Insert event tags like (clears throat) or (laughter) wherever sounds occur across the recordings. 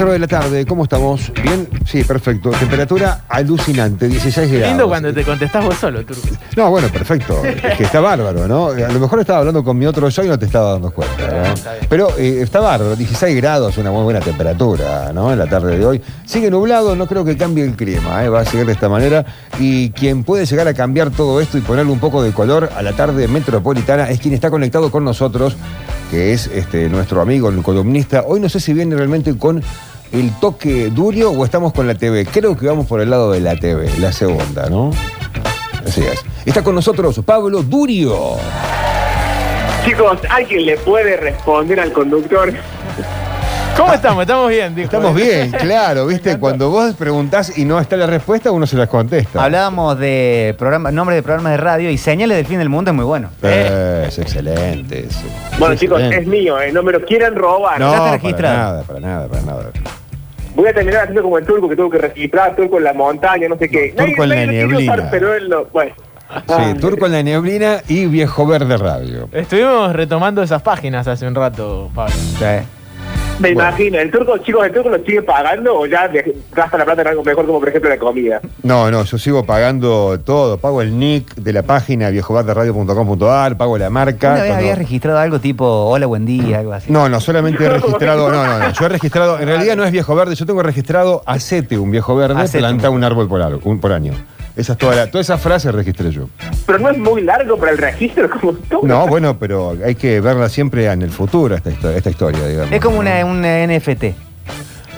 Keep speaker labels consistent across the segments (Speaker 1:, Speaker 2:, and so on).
Speaker 1: 4 de la tarde, ¿cómo estamos? ¿Bien? Sí, perfecto. Temperatura alucinante, 16 grados.
Speaker 2: Lindo cuando te contestás vos solo, Turco.
Speaker 1: No, bueno, perfecto. (laughs) Es que está bárbaro, ¿no? A lo mejor estaba hablando con mi otro yo y no te estaba dando cuenta, ¿no? Pero eh, está bárbaro, 16 grados, una muy buena temperatura, ¿no? En la tarde de hoy. Sigue nublado, no creo que cambie el clima, ¿eh? Va a seguir de esta manera. Y quien puede llegar a cambiar todo esto y ponerle un poco de color a la tarde metropolitana es quien está conectado con nosotros, que es este, nuestro amigo, el columnista. Hoy no sé si viene realmente con el toque durio o estamos con la TV. Creo que vamos por el lado de la TV, la segunda, ¿no? Así es. Está con nosotros Pablo Durio.
Speaker 3: Chicos, ¿alguien le puede responder al conductor?
Speaker 2: ¿Cómo estamos? Estamos bien, dijo.
Speaker 1: Estamos bien, (laughs) claro, ¿viste? Cuando vos preguntás y no está la respuesta, uno se las contesta.
Speaker 4: Hablábamos de programa, nombres de programas de radio y señales del fin del mundo es muy bueno.
Speaker 1: Eh, es excelente eso.
Speaker 3: Bueno,
Speaker 1: Es
Speaker 3: chicos,
Speaker 1: excelente.
Speaker 3: es mío, ¿eh? No me lo quieran robar.
Speaker 1: No,
Speaker 4: ya está
Speaker 1: para
Speaker 4: registrado.
Speaker 1: nada, para nada, para nada.
Speaker 3: Voy a terminar haciendo como el turco que tuvo que registrar, turco en la montaña, no sé qué.
Speaker 1: Turco en la neblina.
Speaker 3: usar, pero él lo... Bueno.
Speaker 1: Sí,
Speaker 3: Ah,
Speaker 1: Turco en la neblina y Viejo Verde Radio.
Speaker 2: Estuvimos retomando esas páginas hace un rato, Pablo.
Speaker 4: Sí.
Speaker 3: Me
Speaker 1: Bueno.
Speaker 3: imagino, el turco, chicos, ¿el turco lo sigue pagando o ya gasta la plata en algo mejor como por ejemplo la comida?
Speaker 1: No, no, yo sigo pagando todo. Pago el nick de la página viejoverderadio.com.ar, pago la marca.
Speaker 4: Una vez
Speaker 1: cuando-
Speaker 4: habías registrado algo tipo hola, buen día, algo así.
Speaker 1: No, no, solamente he (laughs) registrado, no, no, no, yo he (laughs) registrado, en realidad no es viejo verde, yo tengo registrado acete, un viejo verde,
Speaker 4: Acete.
Speaker 1: planta un árbol por, ar- un- por año. Esa es toda, la, toda esa frase registré yo.
Speaker 3: Pero no es muy largo para el registro (laughs) como tú.
Speaker 1: No, bueno, pero hay que verla siempre en el futuro, esta, histo- esta historia, digamos.
Speaker 4: Es como una, una NFT.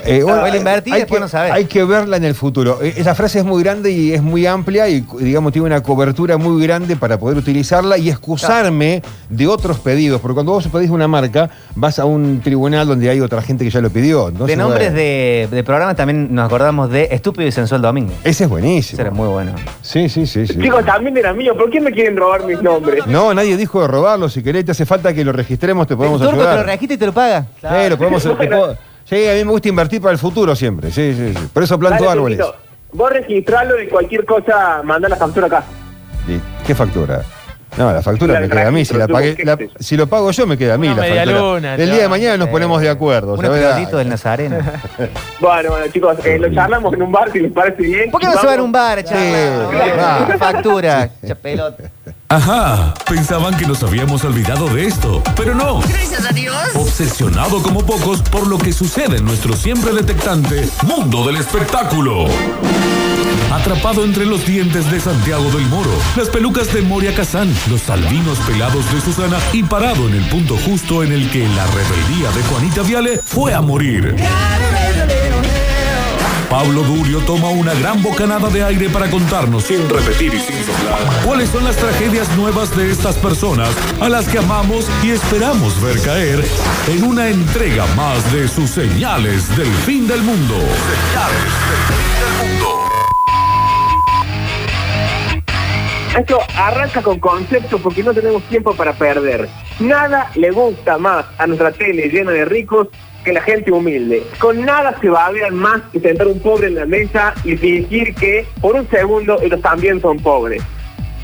Speaker 1: Eh, bueno,
Speaker 4: Ah, la invertí y
Speaker 1: hay
Speaker 4: después
Speaker 1: que,
Speaker 4: no sabés.
Speaker 1: Hay que verla en el futuro. Eh, Esa frase es muy grande y es muy amplia y, digamos, tiene una cobertura muy grande para poder utilizarla y excusarme de otros pedidos. Porque cuando vos pedís una marca, vas a un tribunal donde hay otra gente que ya lo pidió.
Speaker 4: De nombres
Speaker 1: bueno,
Speaker 4: de, de programas también nos acordamos de Estúpido y Sensual Domingo.
Speaker 1: Ese es buenísimo.
Speaker 4: Ese era muy bueno.
Speaker 1: Sí, sí, sí, sí.
Speaker 3: Chicos, también era mío, ¿por qué me quieren robar mis nombres?
Speaker 1: No, nadie dijo de robarlo. Si querés, te hace falta que lo registremos, te podemos
Speaker 4: el turco te
Speaker 1: ayudar.
Speaker 4: lo registra y te lo paga.
Speaker 1: Sí, lo podemos (laughs) te puedo- Sí, a mí me gusta invertir para el futuro siempre. Sí, sí, sí. Por eso planto
Speaker 3: Dale,
Speaker 1: árboles.
Speaker 3: Vos registralo y cualquier cosa, mandá la factura acá.
Speaker 1: ¿Y ¿Qué factura? No, la factura
Speaker 3: La
Speaker 1: me queda a mí. Si, la lo pago yo, me queda a mí
Speaker 2: Una
Speaker 1: la factura.
Speaker 2: luna,
Speaker 1: El día de mañana nos ponemos de acuerdo.
Speaker 4: Unos
Speaker 1: ¿sabés?
Speaker 4: pelotitos del Nazareno. (laughs)
Speaker 3: Bueno, bueno, chicos, eh, lo charlamos en un bar si les parece bien.
Speaker 4: ¿Por qué no se van a
Speaker 3: vamos-
Speaker 4: un bar?
Speaker 1: Sí, va.
Speaker 4: Una factura, cha pelota.
Speaker 5: Ajá, pensaban que nos habíamos olvidado de esto, pero no.
Speaker 6: Gracias a Dios.
Speaker 5: Obsesionado como pocos por lo que sucede en nuestro siempre detectante mundo del espectáculo. Atrapado entre los dientes de Santiago del Moro, las pelucas de Moria Kazán, los albinos pelados de Susana y parado en el punto justo en el que la rebeldía de Juanita Viale fue a morir. Pablo Durio toma una gran bocanada de aire para contarnos, sin repetir y sin soplar, cuáles son las tragedias nuevas de estas personas a las que amamos y esperamos ver caer en una entrega más de sus señales del fin del mundo. Señales del fin del mundo.
Speaker 3: Esto arranca con conceptos porque no tenemos tiempo para perder. Nada le gusta más a nuestra tele llena de ricos que la gente humilde. Con nada se babean más que sentar un pobre en la mesa y fingir que por un segundo ellos también son pobres.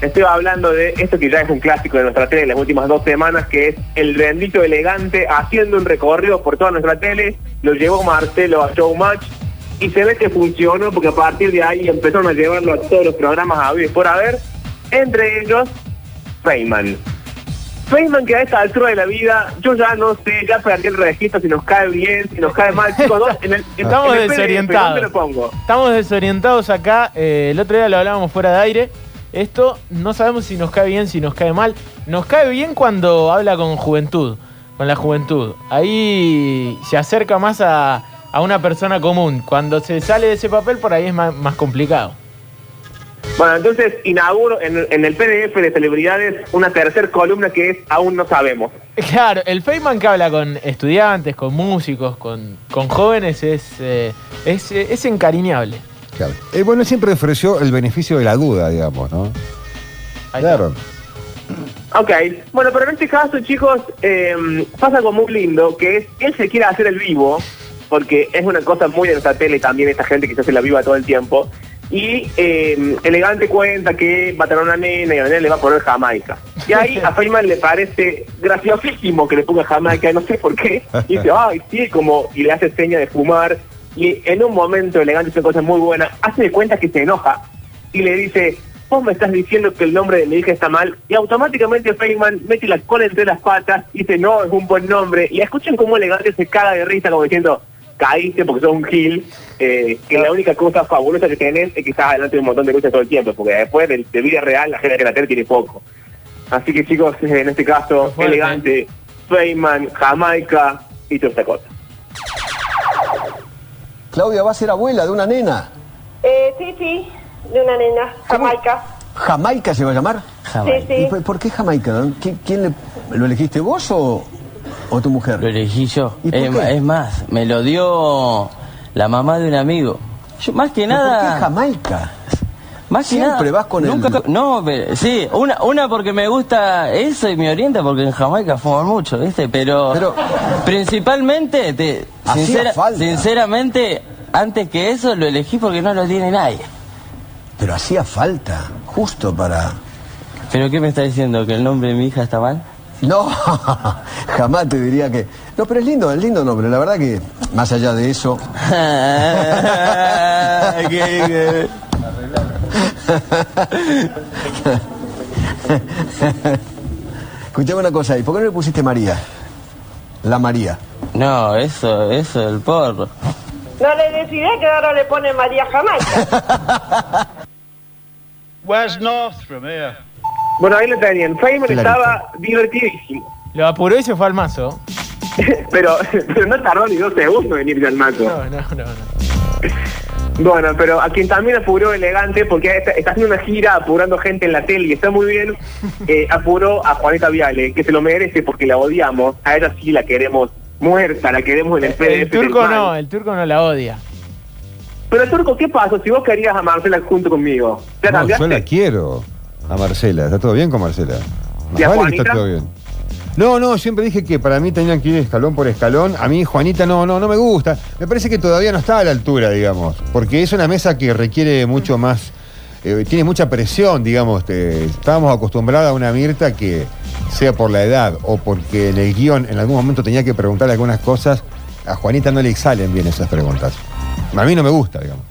Speaker 3: Estoy hablando de esto que ya es un clásico de nuestra tele en las últimas dos semanas, que es el bendito elegante haciendo un recorrido por toda nuestra tele. Lo llevó Marcelo a Showmatch y se ve que funcionó porque a partir de ahí empezaron a llevarlo a todos los programas a ver por haber, entre ellos Feynman. Feynman que a esta altura de la vida, yo ya no sé, ya perdí el registro si nos cae bien, si nos cae mal. Chicos, ¿dónde- en el- en-
Speaker 2: Estamos
Speaker 3: en el PDF,
Speaker 2: desorientados.
Speaker 3: ¿Dónde lo pongo?
Speaker 2: Estamos desorientados acá. eh, el otro día lo hablábamos fuera de aire. Esto no sabemos si nos cae bien, si nos cae mal. Nos cae bien cuando habla con juventud, con la juventud. Ahí se acerca más a, a una persona común. Cuando se sale de ese papel, por ahí es más, más complicado.
Speaker 3: Bueno, entonces inauguro en, en el PDF de celebridades una tercera columna que es Aún no sabemos.
Speaker 2: Claro, el Feynman que habla con estudiantes, con músicos, con, con jóvenes es, eh, es, eh, es encariñable.
Speaker 1: Claro. Eh, bueno, él siempre ofreció el beneficio de la duda, digamos, ¿no?
Speaker 2: Ahí
Speaker 1: claro.
Speaker 3: Ok, bueno, pero en este caso, chicos, eh, pasa algo muy lindo, que es, él se quiere hacer el vivo, porque es una cosa muy de nuestra tele también, esta gente que se hace la viva todo el tiempo, Y eh, Elegante cuenta que va a tener una nena y a la nena le va a poner Jamaica. Y ahí (laughs) a Feynman le parece graciosísimo que le ponga Jamaica, no sé por qué. Y dice, ay, sí, como, y le hace seña de fumar. Y en un momento Elegante hace cosas muy buenas, hace de cuenta que se enoja y le dice, vos me estás diciendo que el nombre de mi hija está mal. Y automáticamente Feynman mete la cola entre las patas y dice, no, es un buen nombre. Y escuchen cómo Elegante se caga de risa como diciendo, caíste porque sos un gil, eh, que la única cosa fabulosa que tenés es que estás delante de un montón de cosas todo el tiempo, porque después de, de vida real la gente que la tele tiene poco. Así que chicos, en este caso,
Speaker 2: Fuerte.
Speaker 3: elegante, Feynman, Jamaica y toda esta cosa.
Speaker 6: Claudia va a ser abuela de una nena.
Speaker 7: Eh, sí, sí, de una nena, Jamaica.
Speaker 6: ¿Jamaica se va a llamar?
Speaker 7: Sí,
Speaker 6: ¿Y
Speaker 7: sí.
Speaker 6: por, por qué Jamaica? no? ¿Qui- ¿Quién le- lo elegiste vos o, o tu mujer?
Speaker 8: Lo elegí yo.
Speaker 6: ¿Y por
Speaker 8: Es,
Speaker 6: qué?
Speaker 8: es más, me lo dio la mamá de un amigo. Yo, más que
Speaker 6: ¿Pero ¿Por qué
Speaker 8: nada.
Speaker 6: Jamaica?
Speaker 8: Más que
Speaker 6: Siempre
Speaker 8: nada,
Speaker 6: vas con el-
Speaker 8: nunca, No, pero, sí, una, una porque me gusta eso y me orienta porque en Jamaica fuman mucho, ¿viste? Pero,
Speaker 6: Pero-
Speaker 8: principalmente, te, sincera-
Speaker 6: falta.
Speaker 8: sinceramente, antes que eso lo elegí porque no lo tiene nadie.
Speaker 6: Pero hacía falta, justo para...
Speaker 8: ¿Pero qué me está diciendo? ¿Que el nombre de mi hija está mal?
Speaker 6: No, (laughs) jamás te diría que... No, pero es lindo, es lindo nombre. La verdad que, más allá de eso... (laughs)
Speaker 8: ¿Qué-
Speaker 6: Escuchame una cosa ahí. ¿Por qué no le pusiste María? La María.
Speaker 8: No, eso, eso, el porro.
Speaker 7: No le decidí que ahora le pone María Jamaica. (laughs)
Speaker 9: Where's North from here?
Speaker 3: Bueno, ahí lo tenían. Feynman
Speaker 6: Clarito.
Speaker 3: estaba divertidísimo.
Speaker 2: Lo apuró y se fue al mazo. (laughs)
Speaker 3: pero, pero no tardó ni dos segundos en irse al mato.
Speaker 2: No, no, no, no.
Speaker 3: Bueno, pero a quien también apuró elegante, porque está, está haciendo una gira apurando gente en la tele y está muy bien, (laughs) eh, apuró a Juanita Viale, que se lo merece porque la odiamos. A ella sí la queremos muerta, la queremos en el PDF.
Speaker 2: El turco
Speaker 3: del
Speaker 2: no, el turco no la odia.
Speaker 3: Pero Turco, ¿qué pasó si vos querías a Marcela junto conmigo? ¿Ya
Speaker 1: No, yo la quiero a Marcela. ¿Está todo bien con Marcela? Más
Speaker 3: ¿Y a
Speaker 1: vale que
Speaker 3: Juanita?
Speaker 1: está todo bien. No, no, siempre dije que para mí tenían que ir escalón por escalón. A mí Juanita no, no, no me gusta. Me parece que todavía no está a la altura, digamos. Porque es una mesa que requiere mucho más, eh, tiene mucha presión, digamos. estábamos acostumbrados a una Mirta que, sea por la edad o porque en el guion en algún momento tenía que preguntarle algunas cosas, a Juanita no le salen bien esas preguntas. A mí no me gusta, digamos.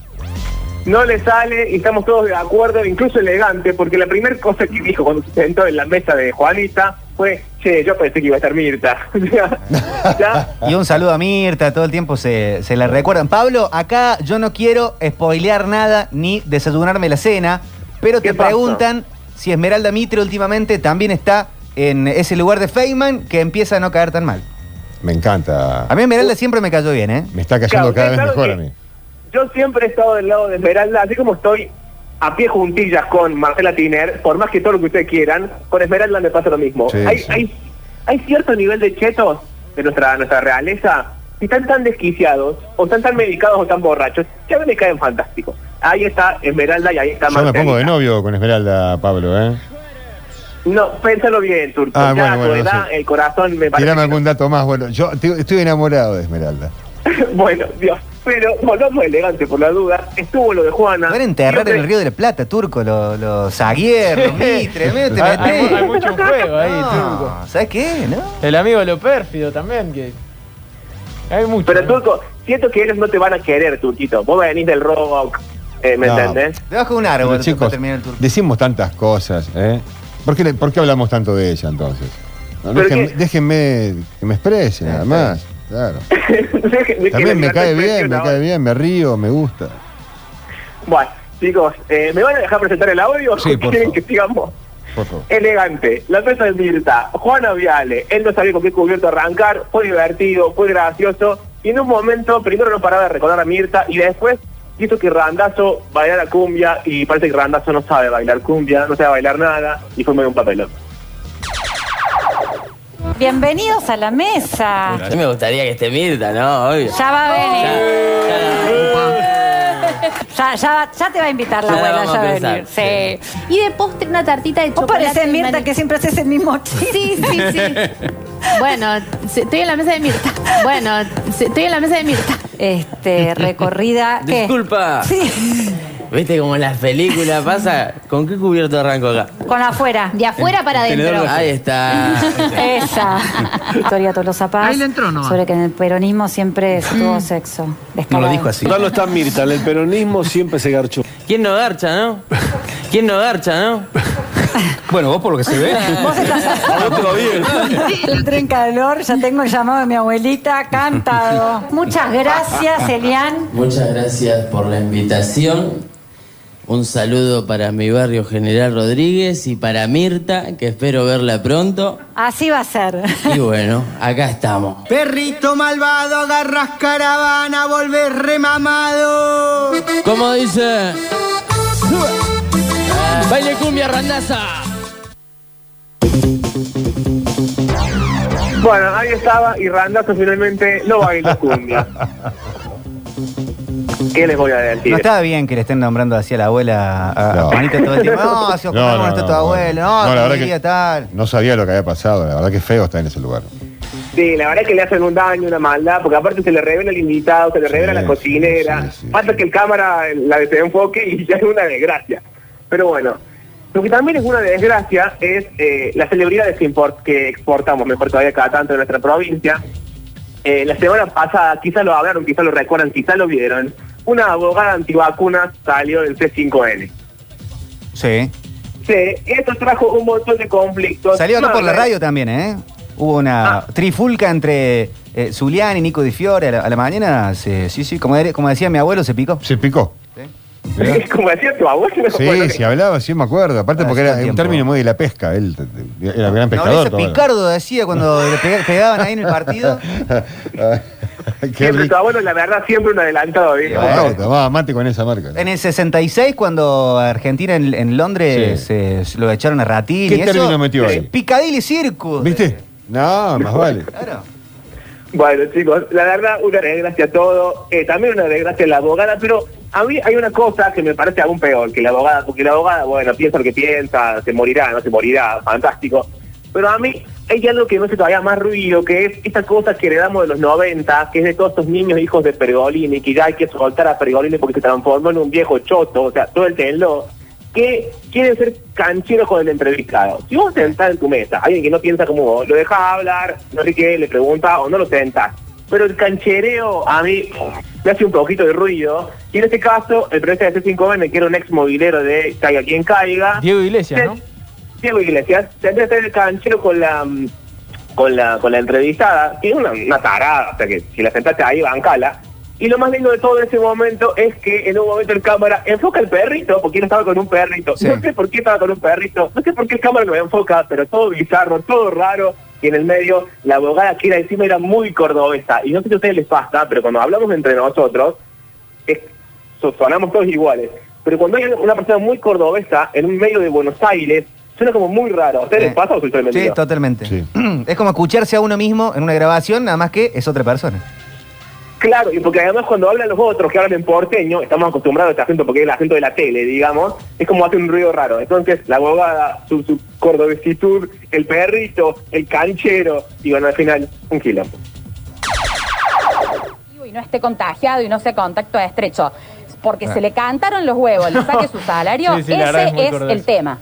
Speaker 3: No le sale y estamos todos de acuerdo, incluso elegante, porque la primera cosa que dijo cuando se sentó en la mesa de Juanita fue, che, yo pensé que iba a estar Mirta. (laughs) ¿Ya?
Speaker 4: Y un saludo a Mirta, todo el tiempo se, se la recuerdan. Pablo, acá yo no quiero spoilear nada ni desayunarme la cena, pero te preguntan si Esmeralda Mitre últimamente también está en ese lugar de Feynman que empieza a no caer tan mal.
Speaker 1: Me encanta.
Speaker 4: A mí Esmeralda siempre me cayó bien, ¿eh?
Speaker 1: Me está cayendo
Speaker 3: Claro,
Speaker 1: cada vez
Speaker 3: claro
Speaker 1: mejor
Speaker 3: que-
Speaker 1: a mí.
Speaker 3: Yo siempre he estado del lado de Esmeralda, así como estoy a pie juntillas con Marcela Tiner, por más que todo lo que ustedes quieran, con Esmeralda me pasa lo mismo.
Speaker 1: Sí,
Speaker 3: hay,
Speaker 1: sí.
Speaker 3: hay, hay cierto nivel de chetos de nuestra, nuestra realeza que están tan desquiciados, o están tan medicados o tan borrachos, que a mí me caen fantásticos. Ahí está Esmeralda y ahí está
Speaker 1: Yo me pongo de novio con Esmeralda, Pablo, ¿eh?
Speaker 3: No, pénsalo bien, Turco.
Speaker 1: Ah,
Speaker 3: ya
Speaker 1: bueno,
Speaker 3: a tu
Speaker 1: bueno,
Speaker 3: edad,
Speaker 1: sí.
Speaker 3: el corazón me parece...
Speaker 1: Tirame algún dato más. Bueno, yo estoy enamorado de Esmeralda.
Speaker 3: no. (laughs) bueno, Dios. Pero volvamos elegante por la duda. Estuvo lo de Juana.
Speaker 4: Van a enterrar en el Río de la Plata, turco, los Zaguier, los Mitre, medio te
Speaker 2: Hay, hay-
Speaker 4: metés.
Speaker 2: hay mucho juego ahí,
Speaker 4: No,
Speaker 2: turco.
Speaker 4: ¿Sabes qué? ¿No?
Speaker 2: El amigo lo pérfido también, que. Hay mucho.
Speaker 3: Pero
Speaker 2: ¿no?
Speaker 3: Turco, siento que ellos no te van a querer, Turquito. Vos venís del rock, eh, ¿me
Speaker 1: No.
Speaker 3: entendés?
Speaker 4: Debajo de un árbol
Speaker 1: chicos,
Speaker 4: terminar el turco.
Speaker 1: decimos tantas cosas, ¿eh? ¿Por qué, por qué hablamos tanto de ella entonces? Déjenme,
Speaker 3: que-
Speaker 1: déjenme que me exprese, nada más. Claro. (laughs) También me cae bien, me cae bien, me río, me gusta.
Speaker 3: Bueno, chicos, eh, ¿me van a dejar presentar el audio?
Speaker 1: Sí,
Speaker 3: ¿O
Speaker 1: por
Speaker 3: quieren
Speaker 1: favor.
Speaker 3: que sigamos?
Speaker 1: Por favor.
Speaker 3: Elegante, la mesa de Mirta, Juana Viale, él no sabía con qué cubierto arrancar, fue divertido, fue gracioso, y en un momento primero no paraba de recordar a Mirta y después hizo que Randazo bailara cumbia y parece que Randazo no sabe bailar cumbia, no sabe bailar nada y fue medio un papelón.
Speaker 10: Bienvenidos a la mesa.
Speaker 8: A mí me gustaría que esté Mirta, ¿no? Obvio.
Speaker 10: Ya va a venir.
Speaker 8: Ya,
Speaker 10: Ya, ya, va- ya te va a invitar la
Speaker 8: Ya la
Speaker 10: abuela, ya
Speaker 8: a
Speaker 10: va a
Speaker 8: pensar,
Speaker 10: venir. Sí.
Speaker 11: Y de postre una tartita de
Speaker 10: Vos
Speaker 11: chocolate.
Speaker 10: pareces Mirta
Speaker 11: mani-
Speaker 10: que siempre haces el mismo chiste.
Speaker 11: Sí, sí, sí. (laughs) bueno, estoy en la mesa de Mirta. Bueno, estoy en la mesa de Mirta.
Speaker 10: Este, recorrida. ¿qué?
Speaker 8: Disculpa.
Speaker 10: Sí.
Speaker 8: ¿Viste como en las películas pasa? ¿Con qué cubierto arranco acá?
Speaker 10: Con afuera.
Speaker 11: De afuera para adentro.
Speaker 8: Ahí está.
Speaker 10: Esa. (laughs) Victoria Tolosa Paz.
Speaker 12: Ahí le entró, ¿no?
Speaker 10: Sobre que en el peronismo siempre se tuvo sexo. Descarado.
Speaker 13: Carlos está Mirta, en el peronismo siempre se garchó.
Speaker 8: ¿Quién no garcha, no? ¿Quién no garcha, no?
Speaker 14: Bueno, vos por lo que se ve.
Speaker 10: Vos estás
Speaker 13: bien.
Speaker 10: El tren calor, ya tengo el llamado de mi abuelita cantado. Muchas gracias, Elian.
Speaker 8: Muchas gracias por la invitación. Un saludo para mi barrio General Rodríguez y para Mirta, que espero verla pronto.
Speaker 10: Así va a ser.
Speaker 8: Y bueno, acá estamos.
Speaker 12: Perrito malvado, agarras caravana, volvés remamado.
Speaker 8: ¿Cómo dice? Baile cumbia randaza.
Speaker 3: Bueno, ahí estaba y Randazo finalmente no bailó cumbia. (laughs) ¿Qué les voy a decir?
Speaker 4: No estaba bien que le estén nombrando así a la abuela, a, a
Speaker 1: No.
Speaker 4: Juanita todo el tiempo. (laughs) No, se
Speaker 1: No, no,
Speaker 4: está tu
Speaker 1: no,
Speaker 4: abuelo. No,
Speaker 1: no, la
Speaker 4: que
Speaker 1: verdad
Speaker 4: diría
Speaker 1: que-
Speaker 4: tal.
Speaker 1: No sabía lo que había pasado, la verdad que feo está en ese lugar.
Speaker 3: Sí, la verdad es que le hacen un daño, una maldad, porque aparte se le revela el invitado, se le revela la cocinera. Falta que el cámara la desenfoque y ya es una desgracia. Pero bueno, lo que también es una desgracia es eh, las celebridades que, import- que exportamos, mejor todavía cada tanto en nuestra provincia. Eh, la semana pasada, quizás lo hablaron, quizás lo recuerdan, quizás lo vieron. Una abogada antivacunas salió del C5N.
Speaker 4: Sí.
Speaker 3: Sí, esto trajo un montón de conflictos.
Speaker 4: Salió acá
Speaker 3: Más,
Speaker 4: por la radio también, ¿eh? Hubo una trifulca entre eh, Zulián y Nico Di Fiore a la, a la mañana. se- sí, sí, como, de- como decía mi abuelo, se picó.
Speaker 1: Se picó.
Speaker 3: Como decía tu abuelo.
Speaker 1: Sí,
Speaker 3: bueno,
Speaker 1: si hablaba, sí me acuerdo. Aparte
Speaker 4: Ah,
Speaker 1: porque era un término muy de la pesca. Él era gran
Speaker 4: No,
Speaker 1: pescador.
Speaker 4: ese
Speaker 1: todo.
Speaker 4: Picardo decía cuando le pega- pegaban ahí en el partido. (laughs)
Speaker 3: Siempre tu abuelo, la verdad, siempre un adelantado, ¿viste?
Speaker 1: Bueno, tomaba mate con esa marca.
Speaker 4: En el 66, cuando Argentina en, en Londres se, se lo echaron a Ratín.
Speaker 1: ¿Qué
Speaker 4: y eso,
Speaker 1: término metió ahí?
Speaker 4: Piccadilly Circus.
Speaker 1: ¿Viste? No, más vale.
Speaker 4: Claro.
Speaker 3: Bueno, chicos, la verdad, una desgracia todo. Eh, también una desgracia la abogada, pero a mí hay una cosa que me parece aún peor que la abogada, porque la abogada, bueno, piensa lo que piensa, se morirá, no se morirá, fantástico. Pero a mí hay algo que me hace todavía más ruido, que es esta cosa que heredamos de los 90, que es de todos estos niños hijos de Pergolini, que ya hay que soltar a Pergolini porque se transformó en un viejo choto, o sea, todo el tenlo, que quieren ser cancheros con el entrevistado. Si vos sentás en tu mesa, alguien que no piensa como vos, lo dejas hablar, no sé qué, le pregunta o no lo sentás. Pero el canchereo a mí me hace un poquito de ruido. Y en este caso, el presidente de C5N, que era un ex movilero de Caiga quien caiga.
Speaker 2: Diego Iglesias, ¿no?
Speaker 3: Diego Iglesias, se empieza a hacer el canchero con la mm, con la con la entrevistada, es una, una tarada, o sea que si la sentaste ahí, bancala. Y lo más lindo de todo en ese momento es que en un momento el cámara enfoca el perrito, porque él estaba con un perrito. No sé por qué estaba con un perrito, no sé por qué el cámara lo enfoca, pero todo bizarro, todo raro. Y en el medio, la abogada que era encima era muy cordobesa. Y no sé si a ustedes les pasa, pero cuando hablamos entre nosotros, es- so- sonamos todos iguales. Pero cuando hay una persona muy cordobesa en un medio de Buenos Aires, suena como muy raro. ¿A ustedes les pasa o soy tremendo?
Speaker 4: Sí, totalmente. (clears throat) Es como escucharse a uno mismo en una grabación, nada más que es otra persona.
Speaker 3: Claro, y porque además cuando hablan los otros que hablan en porteño, estamos acostumbrados a este acento porque es el acento de la tele, digamos, es como hace un ruido raro. Entonces, la abogada, su, su cordobesitud, el perrito, el canchero, y bueno, al final, un quilombo.
Speaker 15: y no esté contagiado y no sea contacto estrecho. Porque
Speaker 3: Ah.
Speaker 15: se le cantaron los huevos, le saque su (laughs) salario,
Speaker 16: Sí, sí, la verdad
Speaker 15: ese
Speaker 16: es muy
Speaker 15: es,
Speaker 16: cordobés.
Speaker 15: el tema.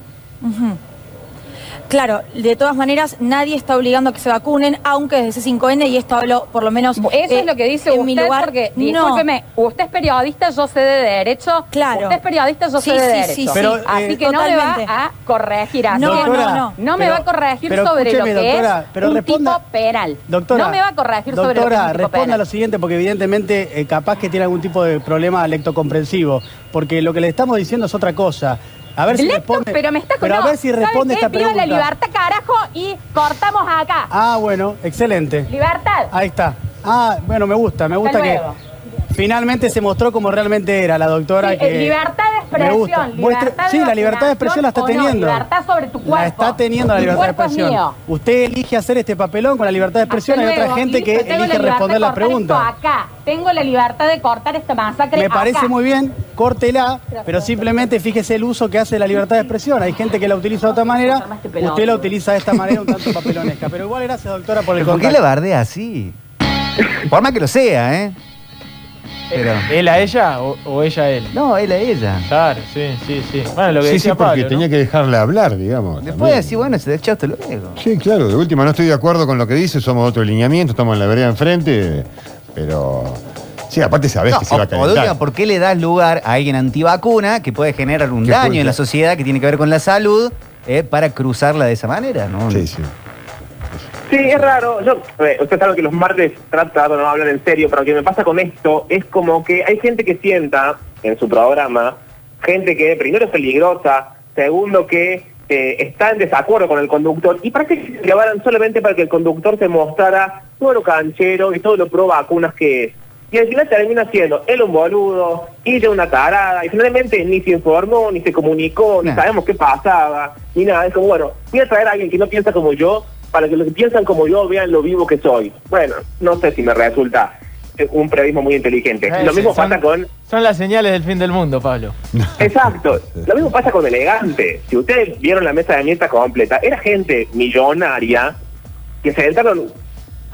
Speaker 16: Claro, de todas maneras, nadie está obligando a que se vacunen, aunque desde C5N, y esto hablo por lo menos.
Speaker 15: Eso
Speaker 16: eh,
Speaker 15: es lo que dice
Speaker 16: en
Speaker 15: usted,
Speaker 16: mi lugar.
Speaker 15: porque,
Speaker 16: No.
Speaker 15: discúlpeme, usted es periodista, yo sé de derecho.
Speaker 16: Claro.
Speaker 15: Usted es periodista, yo
Speaker 16: Sí,
Speaker 15: sé de
Speaker 16: sí,
Speaker 15: derecho.
Speaker 16: sí, sí. Pero,
Speaker 15: así
Speaker 16: eh,
Speaker 15: que no me va a corregir así.
Speaker 16: No, no, no.
Speaker 15: No me
Speaker 16: Pero-
Speaker 15: va a corregir
Speaker 17: pero
Speaker 15: sobre lo que
Speaker 17: doctora,
Speaker 15: es
Speaker 17: pero
Speaker 15: un
Speaker 17: responda-
Speaker 15: tipo penal.
Speaker 17: Doctora,
Speaker 15: no me va a corregir sobre lo que es
Speaker 17: Doctora,
Speaker 15: un tipo
Speaker 17: responda
Speaker 15: penal.
Speaker 17: lo siguiente porque evidentemente eh, capaz que tiene algún tipo de problema lectocomprensivo, porque lo que le estamos diciendo es otra cosa. A ver si
Speaker 15: Lecto,
Speaker 17: responde.
Speaker 15: pero me
Speaker 17: pero a ver si
Speaker 15: ¿sabe
Speaker 17: responde esta
Speaker 15: Viva
Speaker 17: pregunta.
Speaker 15: la libertad, carajo, y cortamos acá.
Speaker 17: Ah, bueno, excelente.
Speaker 15: Libertad.
Speaker 17: Ahí está. Ah, bueno, me gusta, me gusta
Speaker 15: Hasta
Speaker 17: que
Speaker 15: luego.
Speaker 17: finalmente se mostró como realmente era la doctora
Speaker 15: Sí,
Speaker 17: que
Speaker 15: eh, libertad de
Speaker 17: me gusta.
Speaker 15: expresión. Libertad
Speaker 17: sí, la libertad de expresión la está
Speaker 15: vacunación o no,
Speaker 17: teniendo.
Speaker 15: libertad sobre tu cuerpo.
Speaker 17: La está teniendo la libertad de
Speaker 15: es
Speaker 17: expresión.
Speaker 15: mío.
Speaker 17: Usted elige hacer este papelón con la libertad de expresión. Hay otra gente que
Speaker 15: la
Speaker 17: elige
Speaker 15: libertad
Speaker 17: responder
Speaker 15: de
Speaker 17: las preguntas.
Speaker 15: acá. Tengo la libertad de cortar esta masacre
Speaker 17: Me parece
Speaker 15: acá.
Speaker 17: muy bien, córtela, pero simplemente fíjese el uso que hace la libertad de expresión. Hay gente que la utiliza de otra manera,
Speaker 15: pelón.
Speaker 17: usted la utiliza de esta manera un tanto papelonesca. Pero igual gracias, doctora, por el
Speaker 4: ¿Pero ¿Por qué la bardea así? (laughs) Por más que lo sea, ¿eh? Pero... (laughs)
Speaker 2: ¿Él a ella o, o ella a él?
Speaker 4: No, él a ella.
Speaker 2: Claro, sí, sí, sí. Bueno, lo que
Speaker 1: Sí, sí,
Speaker 2: decía
Speaker 1: porque
Speaker 2: Pablo, ¿no?
Speaker 1: tenía que dejarle hablar, digamos.
Speaker 4: Después
Speaker 1: también.
Speaker 4: decir, bueno, se echaste luego.
Speaker 1: Sí, claro, de última no estoy de acuerdo con lo que dice, somos de otro lineamiento, estamos en la vereda enfrente, pero sí, aparte sabés
Speaker 4: No,
Speaker 1: que se va a
Speaker 4: de
Speaker 1: calentar.
Speaker 4: ¿por qué le das lugar a alguien antivacuna que puede generar un daño
Speaker 1: puede-
Speaker 4: en la sociedad que tiene que ver con la salud eh, para cruzarla de esa manera? ¿no?
Speaker 1: Sí, sí.
Speaker 3: Sí, es raro. Yo, eh, usted sabe que los martes trato de no hablar en serio, pero lo que me pasa con esto es como que hay gente que sienta en su programa, gente que primero es peligrosa, segundo que eh, está en desacuerdo con el conductor y parece que se grabaran solamente para que el conductor se mostrara todo lo canchero y todo lo pro vacunas que es. Y al final termina siendo él un boludo, ella una tarada, y finalmente ni se informó, ni se comunicó, ni sabemos qué pasaba, ni nada. Es como, bueno, voy a traer a alguien que no piensa como yo, para que los que piensan como yo vean lo vivo que soy. Bueno, no sé si me resulta eh, un periodismo muy inteligente.
Speaker 2: Eh,
Speaker 3: lo mismo
Speaker 2: son-
Speaker 3: pasa con...
Speaker 2: Son las señales del fin del mundo, Pablo.
Speaker 3: Exacto. (laughs) Lo mismo pasa con Elegante. Si ustedes vieron la mesa de mierda completa, era gente millonaria que se sentaron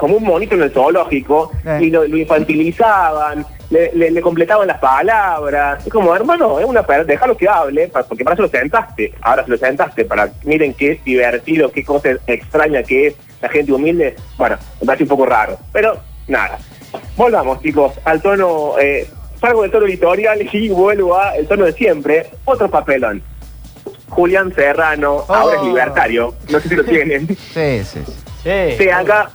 Speaker 3: como un monito en el zoológico
Speaker 4: Eh.
Speaker 3: y lo, lo infantilizaban, le, le- le completaban las palabras. Es como, hermano, es una per- déjalo que hable, pa- porque para eso lo sentaste. Ahora se lo sentaste para miren qué divertido, qué cosa extraña que es la gente humilde. Bueno, me parece un poco raro. Pero nada. Volvamos, chicos, al tono. Eh, salgo del tono editorial y vuelvo a el tono de siempre. Otro papelón. Julián Serrano, ahora es
Speaker 4: Oh.
Speaker 3: libertario. No sé si lo tienen. (laughs)
Speaker 4: Sí, sí. sí.
Speaker 2: Sí.
Speaker 3: Sí, acá.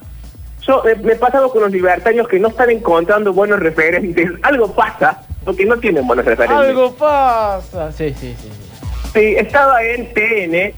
Speaker 3: Yo me, me he pasado con los libertarios que no están encontrando buenos referentes. Algo pasa, porque no tienen buenos referentes.
Speaker 2: Algo pasa. Sí, sí, sí. sí.
Speaker 3: Estaba en TN.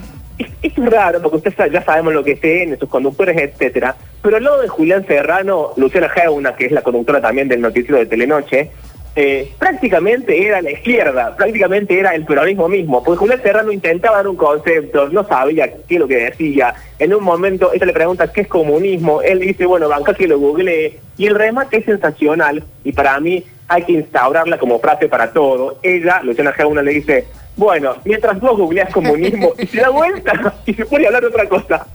Speaker 3: Esto es raro, porque ustedes ya sabemos lo que es TN, sus conductores, etcétera. Pero al lado de Julián Serrano, Luciana Geuna, que es la conductora también del noticiero de Telenoche, eh, prácticamente era la izquierda, prácticamente era el peronismo mismo, porque Julián Serrano intentaba dar un concepto, no sabía qué es lo que decía. En un momento ella le pregunta qué es comunismo, él dice, bueno, banca que lo googleé, y el remate es sensacional, y para mí hay que instaurarla como frase para todo. Ella, Luciana Geuna, le dice, bueno, mientras vos googleás comunismo, y (laughs) se da vuelta y se pone a hablar de otra cosa.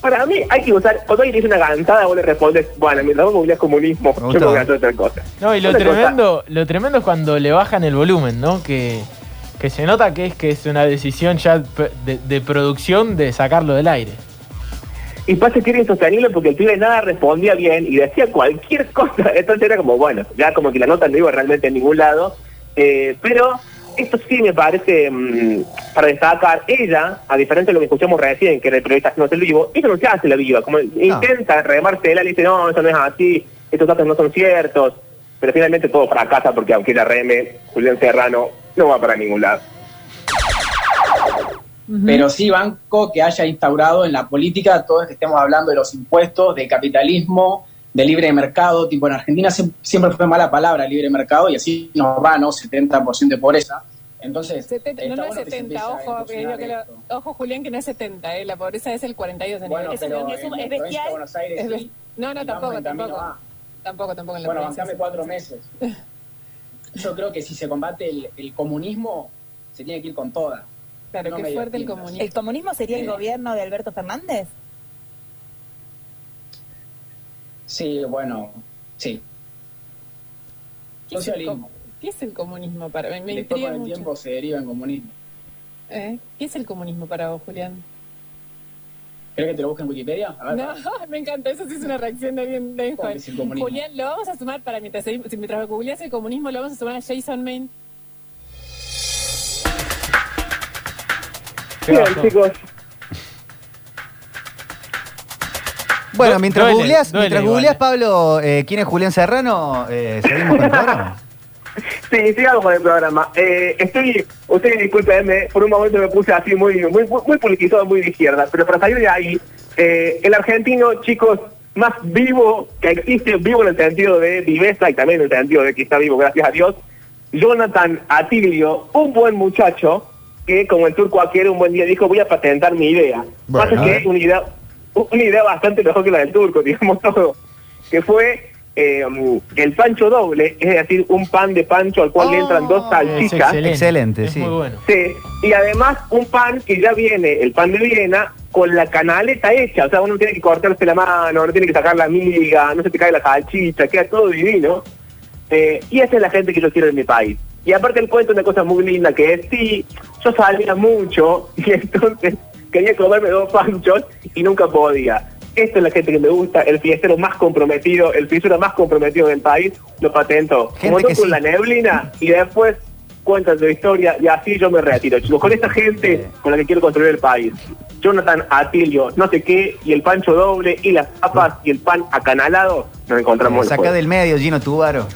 Speaker 3: Para mí hay que usar, cuando alguien dice una gansada, vos le respondes, bueno, mientras vos googleás comunismo, yo
Speaker 4: gusta.
Speaker 3: me voy a hacer otra cosa.
Speaker 2: No, y lo
Speaker 3: cosa-
Speaker 2: tremendo, lo tremendo es cuando le bajan el volumen, ¿no? Que, que se nota que es que es una decisión ya de, de producción de sacarlo del aire.
Speaker 3: Y pasa que era insostenible porque el pibe nada respondía bien y decía cualquier (laughs) cosa. Entonces era como, bueno, ya como que la nota no iba realmente en ningún lado. Eh, pero esto sí me parece mm, para destacar. Ella, a diferencia de lo que escuchamos recién, que era el periodista no el vivo, ella no se hace la viva. Como intenta remársela, le dice, no, eso no es así, estos datos no son ciertos. Pero finalmente todo fracasa porque aunque ella reme, Julián Serrano no va para ningún lado.
Speaker 18: Pero sí banco que haya instaurado en la política, todos que estemos hablando de los impuestos, de capitalismo, de libre mercado, tipo en Argentina se- siempre fue mala palabra libre mercado y así nos va, ¿no? 70% de pobreza. Entonces,
Speaker 19: 70, no, no es
Speaker 18: bueno que se
Speaker 19: 70,
Speaker 18: empiece a
Speaker 19: ojo, que lo- ojo Julián, que no es 70, eh, la pobreza es el 42 de
Speaker 18: Bueno,
Speaker 19: nivel.
Speaker 18: pero
Speaker 19: es,
Speaker 18: en
Speaker 19: un-
Speaker 18: la
Speaker 19: es
Speaker 18: provincia de
Speaker 19: bestial.
Speaker 18: Buenos Aires
Speaker 19: es
Speaker 18: sí,
Speaker 19: be- no, no, tampoco,
Speaker 18: en
Speaker 19: tampoco.
Speaker 18: a.
Speaker 19: Tampoco, tampoco en la
Speaker 18: Bueno, bancame cuatro meses. (laughs) Yo creo que si se combate el, el comunismo, se tiene que ir con toda.
Speaker 19: Claro,
Speaker 18: No
Speaker 19: qué fuerte el comunismo.
Speaker 20: ¿El comunismo sería el
Speaker 18: Sí.
Speaker 20: gobierno de Alberto Fernández?
Speaker 18: Sí, bueno, sí.
Speaker 19: ¿Qué es, el,
Speaker 18: Socialismo.
Speaker 19: com- ¿Qué es el comunismo para mí? Me
Speaker 18: Después con el
Speaker 19: mucho.
Speaker 18: tiempo se deriva en comunismo.
Speaker 19: ¿Eh? ¿Qué es el comunismo para vos, Julián?
Speaker 18: ¿Querés que te lo busque en Wikipedia? A ver,
Speaker 19: No, (laughs) me encanta, eso sí es una reacción de alguien de
Speaker 18: ¿Cómo que es el comunismo?
Speaker 19: Julián, lo vamos a sumar para mientras, mientras googleas el comunismo, lo vamos a sumar a Jason Main.
Speaker 3: Bien, chicos.
Speaker 4: Bueno,
Speaker 2: Du-
Speaker 4: mientras
Speaker 2: duele, duele
Speaker 4: mientras
Speaker 2: eh.
Speaker 4: Pablo, eh, ¿quién es Julián Serrano? Eh, ¿Seguimos con el programa? (laughs)
Speaker 3: Sí, sigamos con el programa. Eh, estoy, ustedes discúlpenme, por un momento me puse así muy, muy, muy, politizado, muy de izquierda, pero para salir de ahí, eh, el argentino, chicos, más vivo que existe, vivo en el sentido de viveza y también en el sentido de que está vivo, gracias a Dios, Jonathan Atilio, un buen muchacho que, como el turco aquel un buen día dijo, voy a patentar mi idea.
Speaker 1: Bueno,
Speaker 3: Pasa que una idea, (laughs) una idea bastante mejor que la del turco, (laughs) digamos todo, que fue eh, el pancho doble, es decir, un pan de pancho al cual le entran dos
Speaker 2: Es
Speaker 3: salchichas.
Speaker 2: excelente.
Speaker 4: Excelente,
Speaker 2: es
Speaker 4: sí.
Speaker 2: muy bueno.
Speaker 3: Sí, y además un pan que ya viene, el pan de Viena, con la canaleta hecha. O sea, uno no tiene que cortarse la mano, no tiene que sacar la miga, no se te cae la salchicha, queda todo divino. Eh, y esa es la gente que yo quiero en mi país. Y aparte él cuenta una cosa muy linda que es, sí, yo salía mucho (laughs) y entonces quería comerme dos panchos y nunca podía. Esta es la gente que me gusta, el fiestero más comprometido, el fiestero más comprometido del país, lo patentó. Como
Speaker 4: Gente que
Speaker 3: con
Speaker 4: sí.
Speaker 3: la neblina y después cuentan su historia y así yo me retiro. Chicos, con esta gente con la que quiero construir el país. Jonathan Atilio, no sé qué, y el pancho doble, y las papas, y el pan acanalado, nos encontramos
Speaker 4: Saca del medio, Gino Tubaro.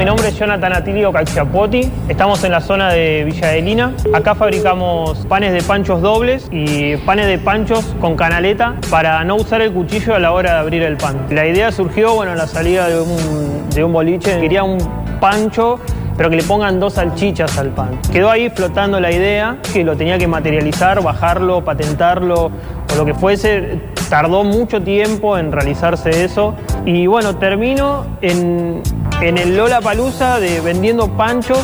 Speaker 20: Mi nombre es Jonathan Atilio Calciapotti. Estamos en la zona de Villa de Lina. Acá fabricamos panes de panchos dobles y panes de panchos con canaleta para no usar el cuchillo a la hora de abrir el pan. La idea surgió, bueno, en la salida de un, de un boliche. Quería un pancho pero que le pongan dos salchichas al pan. Quedó ahí flotando la idea, que lo tenía que materializar, bajarlo, patentarlo o lo que fuese. Tardó mucho tiempo en realizarse eso. Y bueno, termino en, en el Lola Palusa de vendiendo panchos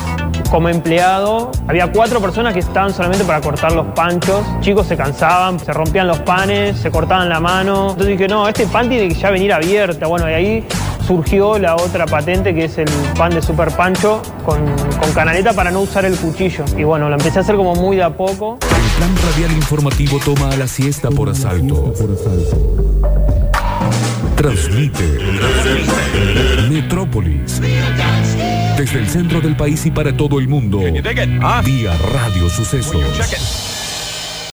Speaker 20: como empleado. Había cuatro personas que estaban solamente para cortar los panchos. Chicos se cansaban, se rompían los panes, se cortaban la mano. Entonces dije, no, este pan tiene que ya venir abierta. Bueno, y ahí surgió la otra patente que es el pan de super pancho con, con canaleta para no usar el cuchillo. Y bueno, lo empecé a hacer como muy de a poco.
Speaker 5: El plan radial informativo toma a la siesta por asalto. Transmite Metrópolis. Desde el centro del país y para todo el mundo. Vía Radio Sucesos.